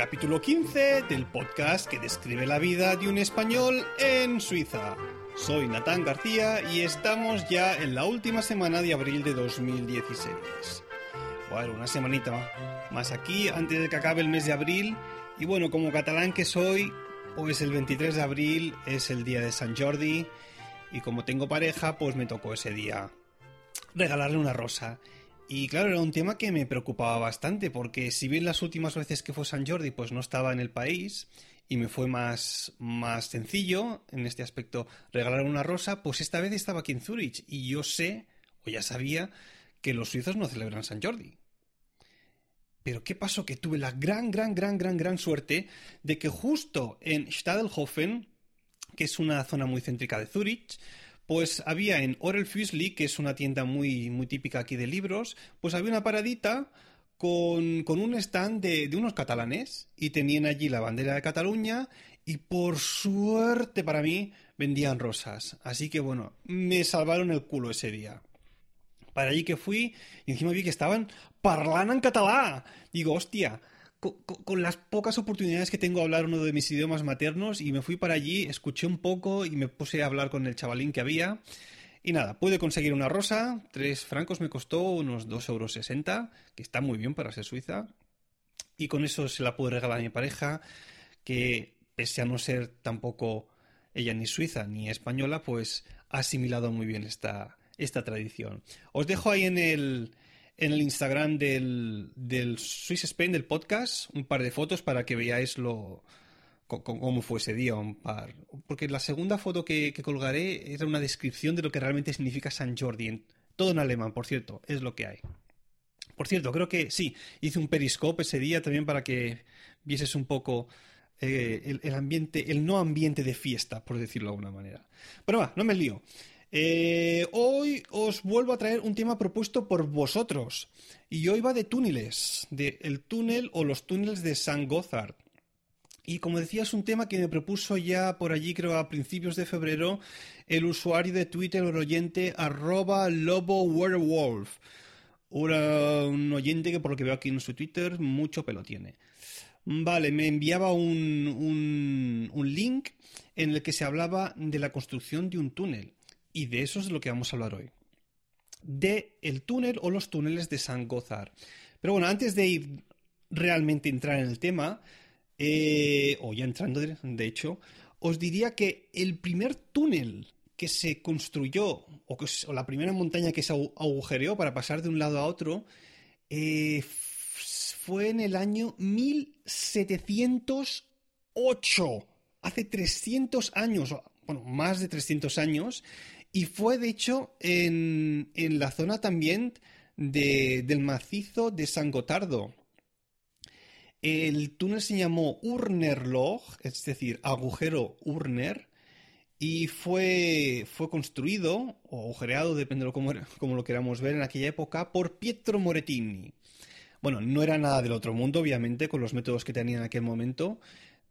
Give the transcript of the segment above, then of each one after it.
capítulo 15 del podcast que describe la vida de un español en Suiza. Soy Natán García y estamos ya en la última semana de abril de 2016. Bueno, una semanita más aquí antes de que acabe el mes de abril. Y bueno, como catalán que soy, pues el 23 de abril es el día de San Jordi. Y como tengo pareja, pues me tocó ese día regalarle una rosa. Y claro, era un tema que me preocupaba bastante, porque si bien las últimas veces que fue San Jordi, pues no estaba en el país y me fue más, más sencillo en este aspecto regalar una rosa, pues esta vez estaba aquí en Zurich y yo sé, o ya sabía, que los suizos no celebran San Jordi. Pero ¿qué pasó? Que tuve la gran, gran, gran, gran, gran suerte de que justo en Stadelhofen, que es una zona muy céntrica de Zurich, pues había en Orel Füsli, que es una tienda muy, muy típica aquí de libros, pues había una paradita con, un stand de, de, unos catalanes y tenían allí la bandera de Cataluña y por suerte para mí vendían rosas. Así que bueno, me salvaron el culo ese día. Para allí que fui y encima vi que estaban parlando en catalán. Digo, hostia, con, las pocas oportunidades que tengo de hablar uno de mis idiomas maternos y me fui para allí, escuché un poco y me puse a hablar con el chavalín que había. Y nada, pude conseguir una rosa, tres francos me costó unos 2,60 euros, que está muy bien para ser suiza. Y con eso se la pude regalar a mi pareja, que pese a no ser tampoco ella ni suiza ni española, pues ha asimilado muy bien esta, esta tradición. Os dejo ahí en el, en el Instagram del, Swiss Spain, del podcast, un par de fotos para que veáis lo, cómo fue ese día. Un par. Porque la segunda foto que, colgaré era una descripción de lo que realmente significa San Jordi. todo en alemán, por cierto, es lo que hay. Por cierto, creo que sí, hice un periscope ese día también para que vieses un poco eh, el, ambiente, el no ambiente de fiesta, por decirlo de alguna manera. Pero va, no me lío. Eh, hoy os vuelvo a traer un tema propuesto por vosotros. Y hoy va de túneles, de el túnel o los túneles de San Gothard. Y como decía, es un tema que me propuso ya por allí, creo, a principios de febrero, el usuario de Twitter, el oyente, arroba lobo werewolf. Un, oyente que por lo que veo aquí en su Twitter, mucho pelo tiene. Vale, me enviaba un, un link en el que se hablaba de la construcción de un túnel. Y de eso es lo que vamos a hablar hoy. De el túnel o los túneles de San Gozar. Pero bueno, antes de ir realmente entrar en el tema, eh, o ya entrando de hecho, os diría que el primer túnel que se construyó, o, la primera montaña que se agujereó para pasar de un lado a otro, eh, fue en el año 1708, hace 300 años, bueno, más de 300 años, y fue, de hecho, en, la zona también del macizo de San Gotardo. El túnel se llamó Urnerloch, es decir, agujero Urner, y fue, fue construido, o agujereado, depende de cómo, lo queramos ver en aquella época, por Pietro Moretini. Bueno, no era nada del otro mundo, obviamente, con los métodos que tenía en aquel momento,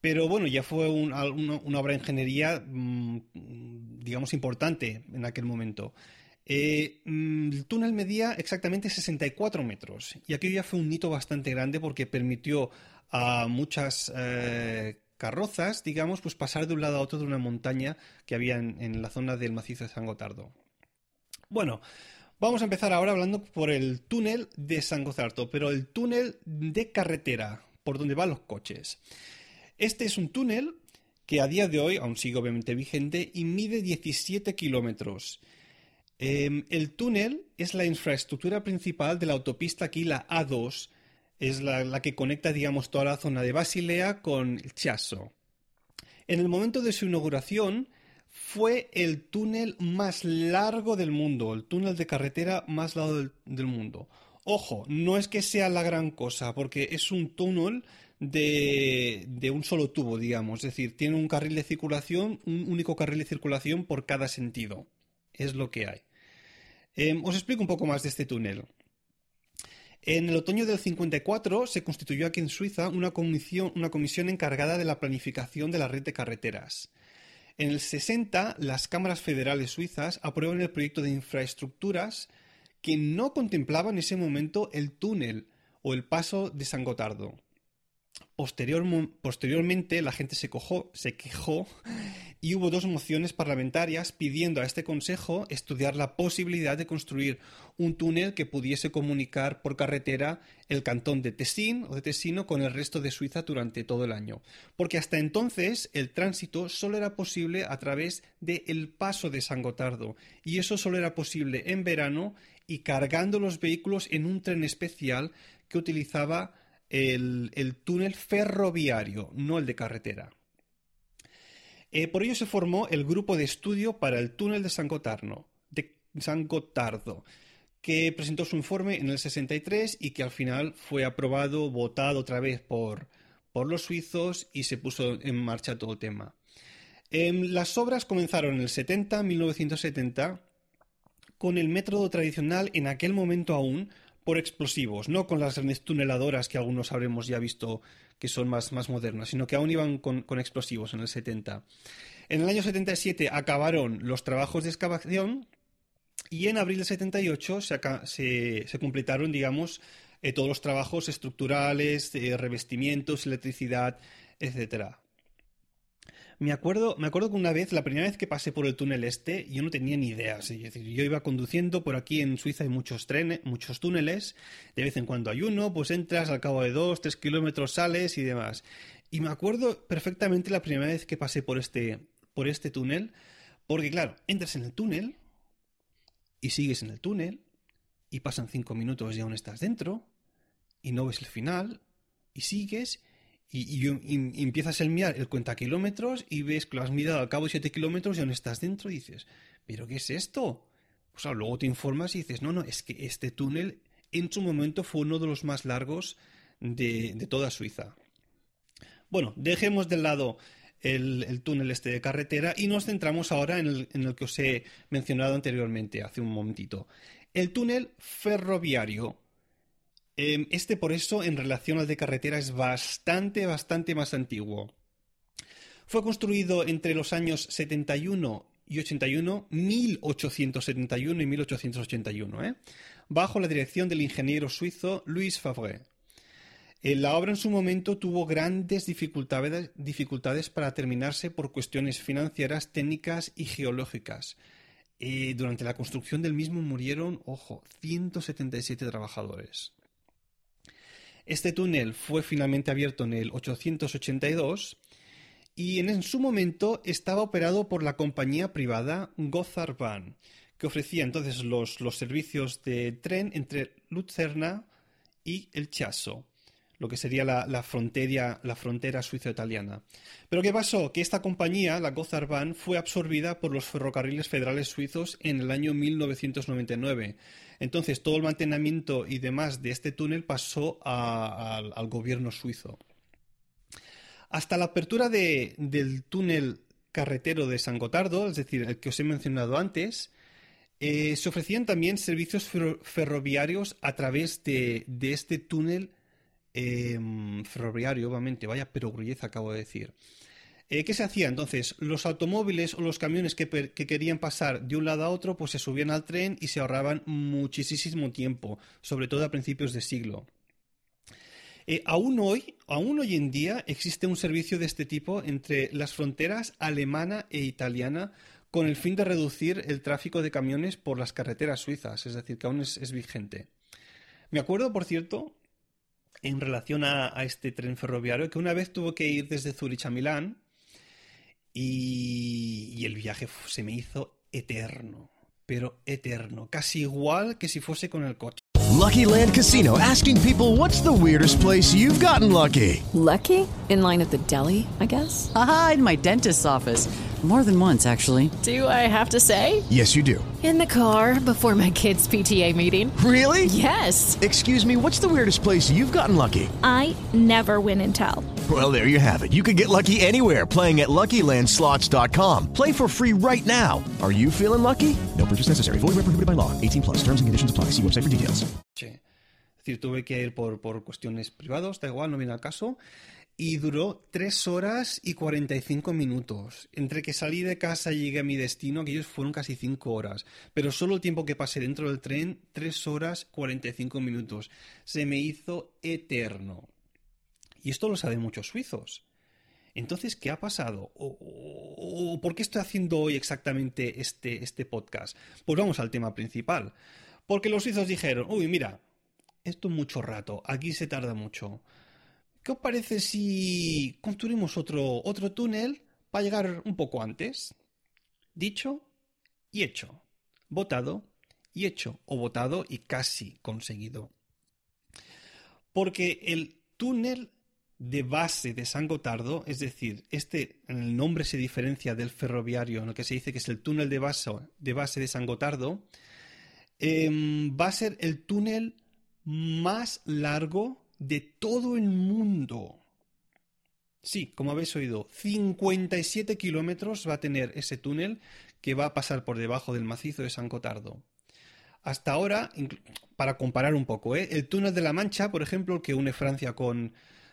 pero bueno, ya fue una, obra de ingeniería, mm, digamos, importante en aquel momento. Eh, mm, el túnel medía exactamente 64 metros y aquello ya fue un hito bastante grande porque permitió a muchas eh, carrozas, digamos, pues pasar de un lado a otro de una montaña que había en, la zona del macizo de San Gotardo. Bueno, vamos a empezar ahora hablando por el túnel de San Gotardo, pero el túnel de carretera, por donde van los coches. Este es un túnel que a día de hoy aún sigue obviamente vigente y mide 17 kilómetros. Em, el túnel es la infraestructura principal de la autopista aquí, la A2, es la, que conecta, digamos, toda la zona de Basilea con el Chiasso. En el momento de su inauguración, fue el túnel más largo del mundo, el túnel de carretera más largo del, mundo. Ojo, no es que sea la gran cosa, porque es un túnel de, un solo tubo, digamos. Es decir, tiene un carril de circulación, un único carril de circulación por cada sentido. Es lo que hay. Em, os explico un poco más de este túnel. En el otoño del 54 se constituyó aquí en Suiza una comisión, una comisión encargada de la planificación de la red de carreteras. En el 60, las cámaras federales suizas aprueban el proyecto de infraestructuras que no contemplaba en ese momento el túnel o el paso de San Gotardo. Posteriormente, la gente se, se quejó y hubo dos mociones parlamentarias pidiendo a este Consejo estudiar la posibilidad de construir un túnel que pudiese comunicar por carretera el cantón de Tessin o de Tessino con el resto de Suiza durante todo el año. Porque hasta entonces el tránsito solo era posible a través del paso de San Gotardo y eso solo era posible en verano y cargando los vehículos en un tren especial que utilizaba el túnel ferroviario, no el de carretera. Eh, por ello se formó el grupo de estudio para el túnel de San, Gotardo, que presentó su informe en el 63 y que al final fue aprobado, votado otra vez por, por los suizos y se puso en marcha todo el tema. Em, las obras comenzaron en el 70, 1970, con el método tradicional en aquel momento aún por explosivos, no con las grandes tuneladoras que algunos habremos ya visto que son más, más modernas, sino que aún iban con, explosivos en el 70. En el año 77 acabaron los trabajos de excavación y en abril del 78 se, se, completaron, digamos, eh, todos los trabajos estructurales, revestimientos, electricidad, etcétera. Me acuerdo, me acuerdo que una vez, la primera vez que pasé por el túnel este, yo no tenía ni idea. Es decir, yo iba conduciendo, por aquí en Suiza hay muchos trenes, muchos túneles, de vez en cuando hay uno, pues entras, al cabo de dos, tres kilómetros sales y demás. Y me acuerdo perfectamente la primera vez que pasé por este, por este túnel, porque claro, entras en el túnel y sigues en el túnel y pasan cinco minutos y aún estás dentro y no ves el final y sigues y, empiezas a mirar el cuenta kilómetros y ves que lo has mirado al cabo de 7 kilómetros y aún estás dentro y dices, ¿pero qué es esto? Pues luego te informas y dices, no, no, es que este túnel en su momento fue uno de los más largos de, toda Suiza. Bueno, dejemos de lado el, túnel este de carretera y nos centramos ahora en el, en el que os he mencionado anteriormente, hace un momentito. El túnel ferroviario este por eso en relación al de carretera es bastante, bastante más antiguo. Fue construido entre los años 71 y 81, 1871 y 1881, ¿eh? bajo la dirección del ingeniero suizo Louis Favre. Eh, la obra en su momento tuvo grandes dificultades, dificultades para terminarse por cuestiones financieras, técnicas y geológicas. Eh, durante la construcción del mismo murieron, ojo, 177 trabajadores. Este túnel fue finalmente abierto en el 882 y en su momento estaba operado por la compañía privada Gotthardbahn, que ofrecía entonces los, servicios de tren entre Lucerna y el Chiasso lo que sería la, frontera, suizo-italiana. Pero ¿qué pasó? Que esta compañía, la Gotthardbahn, fue absorbida por los ferrocarriles federales suizos en el año 1999. Entonces todo el mantenimiento y demás de este túnel pasó al gobierno suizo. Hasta la apertura del túnel carretero de San Gotardo, es decir, el que os he mencionado antes, eh, se ofrecían también servicios ferroviarios a través de, este túnel Em, ferroviario, obviamente, vaya perogrullez acabo de decir. Eh, ¿Qué se hacía entonces? Los automóviles o los camiones que, querían pasar de un lado a otro, pues se subían al tren y se ahorraban muchísimo tiempo, sobre todo a principios de siglo. Eh, aún hoy, aún hoy en día, existe un servicio de este tipo entre las fronteras alemana e italiana con el fin de reducir el tráfico de camiones por las carreteras suizas, es decir, que aún es vigente. Me acuerdo, por cierto, en relación a, este tren ferroviario, que una vez tuvo que ir desde Zurich a Milán Y, y el viaje se me hizo eterno, pero eterno, casi igual que si fuese con el coche. Lucky Land Casino asking people what's the weirdest place you've gotten lucky. Lucky? In line at the deli, I guess? Aha, in my dentist's office. More than once, actually. Do I have to say? Yes, you do. In the car before my kids' PTA meeting. Really? Yes. Excuse me, what's the weirdest place you've gotten lucky? I never win and tell. Well, there you have it. You can get lucky anywhere playing at LuckyLandSlots.com. Play for free right now. Are you feeling lucky? No purchase necessary. Void where prohibited by law. 18 plus. Terms and conditions apply. See website for details. Decir, tuve que ir por, por cuestiones privadas, da igual, no viene al caso. y duró 3 horas y 45 minutos. Entre que salí de casa y llegué a mi destino, aquellos fueron casi 5 horas. Pero solo el tiempo que pasé dentro del tren, 3 horas 45 minutos. Se me hizo eterno. Y esto lo saben muchos suizos. Entonces, ¿qué ha pasado? ¿O, por qué estoy haciendo hoy exactamente este, este podcast? Pues vamos al tema principal. Porque los suizos dijeron, uy, mira, esto es mucho rato, aquí se tarda mucho. ¿Qué os parece si construimos otro, otro túnel para llegar un poco antes? Dicho y hecho. Votado y hecho. O votado y casi conseguido. Porque el túnel de base de San Gotardo, es decir, este en el nombre se diferencia del ferroviario, en lo que se dice que es el túnel de base de, San Gotardo, em, va a ser el túnel más largo de todo el mundo. Sí, como habéis oído, 57 kilómetros va a tener ese túnel que va a pasar por debajo del macizo de San Cotardo. Hasta ahora, para comparar un poco, ¿eh? el túnel de la Mancha, por ejemplo, que une Francia con,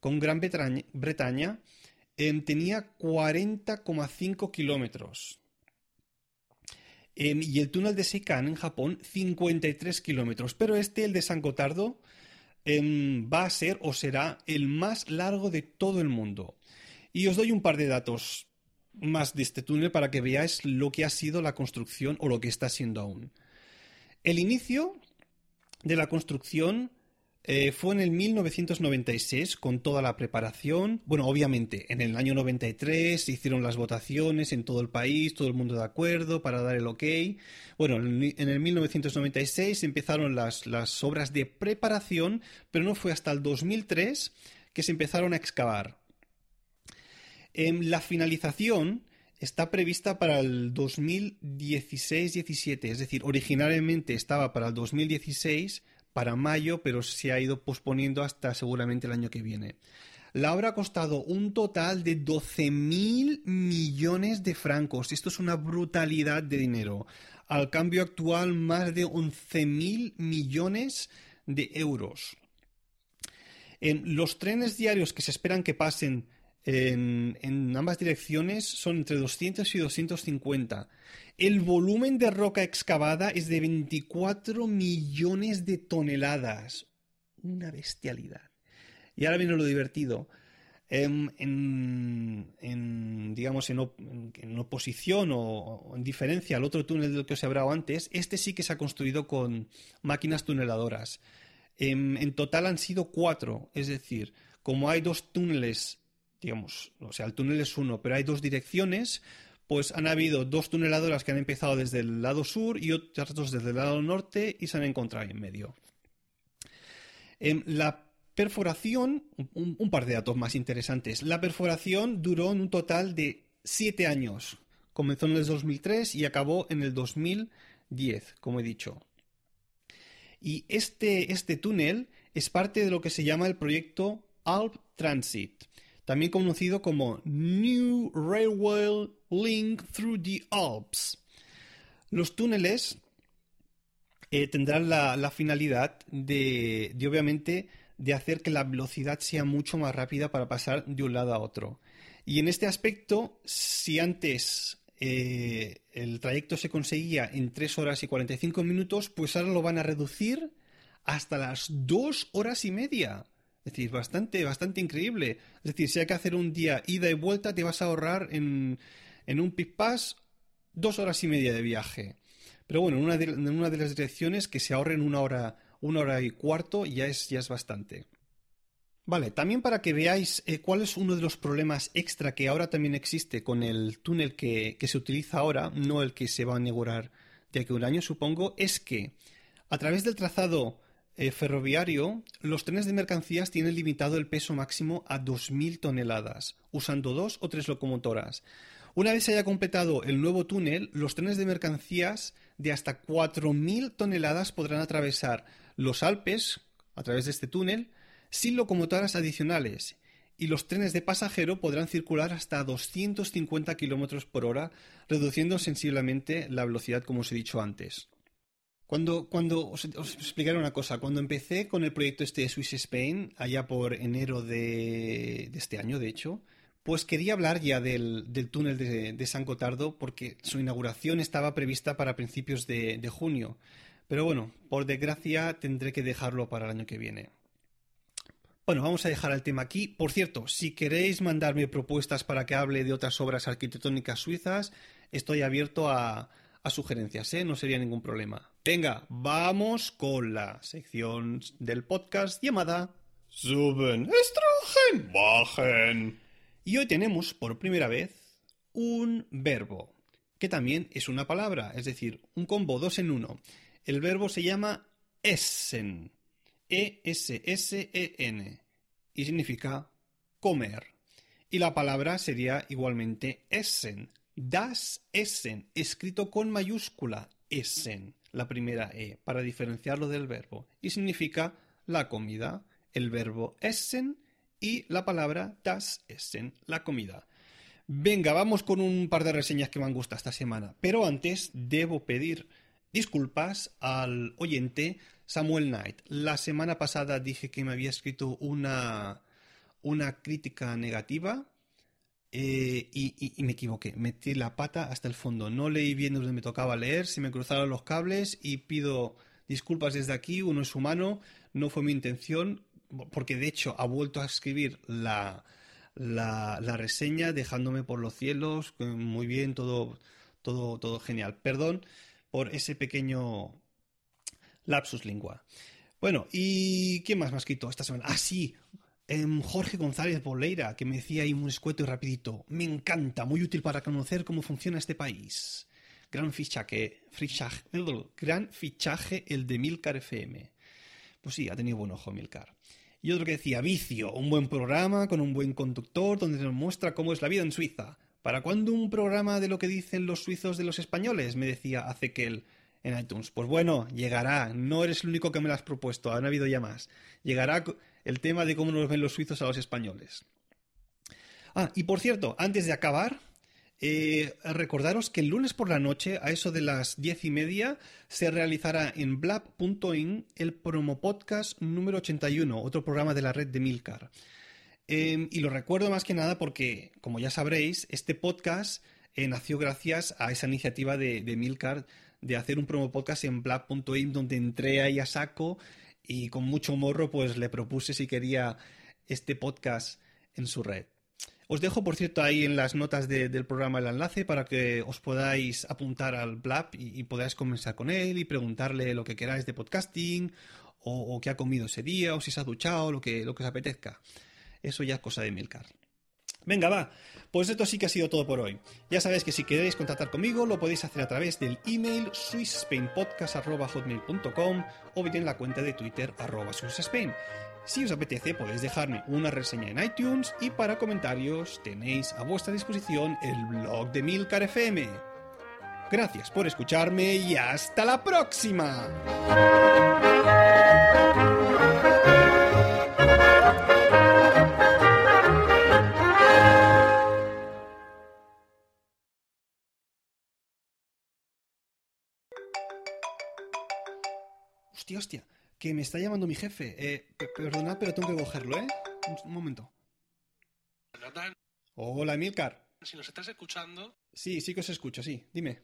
con Gran Bretaña, em, tenía 40,5 kilómetros. Em, y el túnel de Seikan en Japón, 53 kilómetros. Pero este, el de San Cotardo, Em, va a ser o será el más largo de todo el mundo. Y os doy un par de datos más de este túnel para que veáis lo que ha sido la construcción o lo que está siendo aún. El inicio de la construcción eh, fue en el 1996 con toda la preparación. Bueno, obviamente, en el año 93 se hicieron las votaciones en todo el país, todo el mundo de acuerdo para dar el ok. Bueno, en el 1996 empezaron las, obras de preparación, pero no fue hasta el 2003 que se empezaron a excavar. En la finalización está prevista para el 2016-17, es decir, originalmente estaba para el 2016 para mayo, pero se ha ido posponiendo hasta seguramente el año que viene. La obra ha costado un total de 12.000 millones de francos. Esto es una brutalidad de dinero. Al cambio actual, más de 11.000 millones de euros. En los trenes diarios que se esperan que pasen en, ambas direcciones son entre 200 y 250. El volumen de roca excavada es de 24 millones de toneladas. Una bestialidad. Y ahora viene lo divertido. Em, en, digamos, en, oposición o, en diferencia al otro túnel del que os he hablado antes, este sí que se ha construido con máquinas tuneladoras. Em, en total han sido cuatro, es decir, como hay dos túneles digamos, o sea, el túnel es uno, pero hay dos direcciones, pues han habido dos tuneladoras que han empezado desde el lado sur y otras dos desde el lado norte y se han encontrado en medio. Em, la perforación, un, par de datos más interesantes. La perforación duró en un total de siete años. Comenzó en el 2003 y acabó en el 2010, como he dicho. Y este, este túnel es parte de lo que se llama el proyecto Alp Transit también conocido como New Railway Link Through the Alps. Los túneles eh, tendrán la, finalidad de, obviamente, de hacer que la velocidad sea mucho más rápida para pasar de un lado a otro. Y en este aspecto, si antes eh, el trayecto se conseguía en 3 horas y 45 minutos, pues ahora lo van a reducir hasta las 2 horas y media. Es decir, bastante, bastante increíble. Es decir, si hay que hacer un día ida y vuelta, te vas a ahorrar en, en un pick pass dos horas y media de viaje. Pero bueno, en una de, en una de las direcciones que se ahorren una hora, una hora y cuarto ya es, ya es bastante. Vale, también para que veáis eh, cuál es uno de los problemas extra que ahora también existe con el túnel que, que se utiliza ahora, no el que se va a inaugurar de aquí a un año, supongo, es que a través del trazado eh, ferroviario, los trenes de mercancías tienen limitado el peso máximo a 2.000 toneladas, usando dos o tres locomotoras. Una vez se haya completado el nuevo túnel, los trenes de mercancías de hasta 4.000 toneladas podrán atravesar los Alpes a través de este túnel sin locomotoras adicionales y los trenes de pasajero podrán circular hasta 250 km por hora, reduciendo sensiblemente la velocidad, como os he dicho antes. Cuando, cuando os, explicaré una cosa, cuando empecé con el proyecto este de Swiss Spain, allá por enero de, este año, de hecho, pues quería hablar ya del, del túnel de, de, San Gotardo porque su inauguración estaba prevista para principios de, de junio. Pero bueno, por desgracia tendré que dejarlo para el año que viene. Bueno, vamos a dejar el tema aquí. Por cierto, si queréis mandarme propuestas para que hable de otras obras arquitectónicas suizas, estoy abierto a, a sugerencias, ¿eh? No sería ningún problema. Venga, vamos con la sección del podcast llamada Suben, Estrogen, Bajen. Y hoy tenemos por primera vez un verbo, que también es una palabra, es decir, un combo dos en uno. El verbo se llama essen. E-S-S-E-N, y significa comer. Y la palabra sería igualmente essen, das Essen, escrito con mayúscula Essen, la primera E, para diferenciarlo del verbo, y significa la comida, el verbo essen y la palabra das Essen, la comida. Venga, vamos con un par de reseñas que me han gustado esta semana, pero antes debo pedir disculpas al oyente Samuel Knight. La semana pasada dije que me había escrito una, una crítica negativa eh, y, me equivoqué. Metí la pata hasta el fondo. No leí bien donde me tocaba leer, se me cruzaron los cables y pido disculpas desde aquí. Uno es humano, no fue mi intención, porque de hecho ha vuelto a escribir la, la, reseña dejándome por los cielos. Muy bien, todo, todo, todo genial. Perdón por ese pequeño lapsus lingua. Bueno, ¿y quién más me ha escrito esta semana? Ah, sí, Jorge González Boleira, que me decía ahí un escueto y rapidito. Me encanta, muy útil para conocer cómo funciona este país. Gran fichaje, fichaje, gran fichaje el de Milcar FM. Pues sí, ha tenido buen ojo Milcar. Y otro que decía, Vicio, un buen programa con un buen conductor donde nos muestra cómo es la vida en Suiza. ¿Para cuándo un programa de lo que dicen los suizos de los españoles? Me decía Azequel en iTunes. Pues bueno, llegará. No eres el único que me lo has propuesto. Han habido ya más. Llegará el tema de cómo nos ven los suizos a los españoles. Ah, y por cierto, antes de acabar, eh, recordaros que el lunes por la noche, a eso de las diez y media, se realizará en blab.in el promo podcast número 81, otro programa de la red de Milcar. Eh, y lo recuerdo más que nada porque, como ya sabréis, este podcast eh, nació gracias a esa iniciativa de, de Milcar de hacer un promo podcast en blab.in donde entré ahí a saco y con mucho morro pues le propuse si quería este podcast en su red. Os dejo, por cierto, ahí en las notas de, del programa el enlace para que os podáis apuntar al Blab y, podáis conversar con él y preguntarle lo que queráis de podcasting o, o qué ha comido ese día o si se ha duchado, lo que, lo que os apetezca. Eso ya es cosa de Milcar. Venga, va. Pues esto sí que ha sido todo por hoy. Ya sabéis que si queréis contactar conmigo lo podéis hacer a través del email swissspainpodcast.hotmail.com o bien en la cuenta de Twitter arroba. Si os apetece podéis dejarme una reseña en iTunes y para comentarios tenéis a vuestra disposición el blog de Milcar FM. Gracias por escucharme y hasta la próxima. Hostia, hostia, que me está llamando mi jefe. Eh, perdonad, pero tengo que cogerlo, ¿eh? Un, un momento. Hola, Emilcar. si nos estás escuchando, Sí, sí que os escucho, sí. Dime.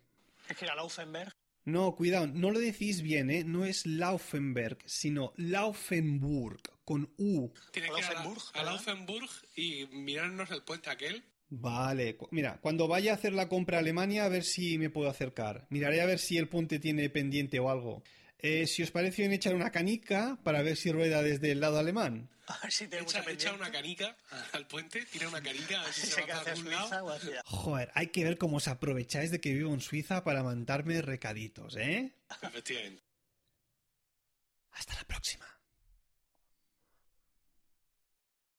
es que era Laufenberg. No, cuidado, no lo decís bien, ¿eh? No es Laufenberg, sino Laufenburg, con U. Tiene que ir a, la- Laufenburg, a. Laufenburg y mirarnos el puente aquel. Vale, mira, cuando vaya a hacer la compra a Alemania, a ver si me puedo acercar. Miraré a ver si el puente tiene pendiente o algo. Eh, si os parece bien echar una canica para ver si rueda desde el lado alemán. A ver si tenemos Echa, mucha echa una canica al puente, tira una canica, a ver si se se va hacia algún lado. o hacia... Joder, hay que ver cómo os aprovecháis de que vivo en Suiza para mandarme recaditos, ¿eh? Efectivamente. Hasta la próxima.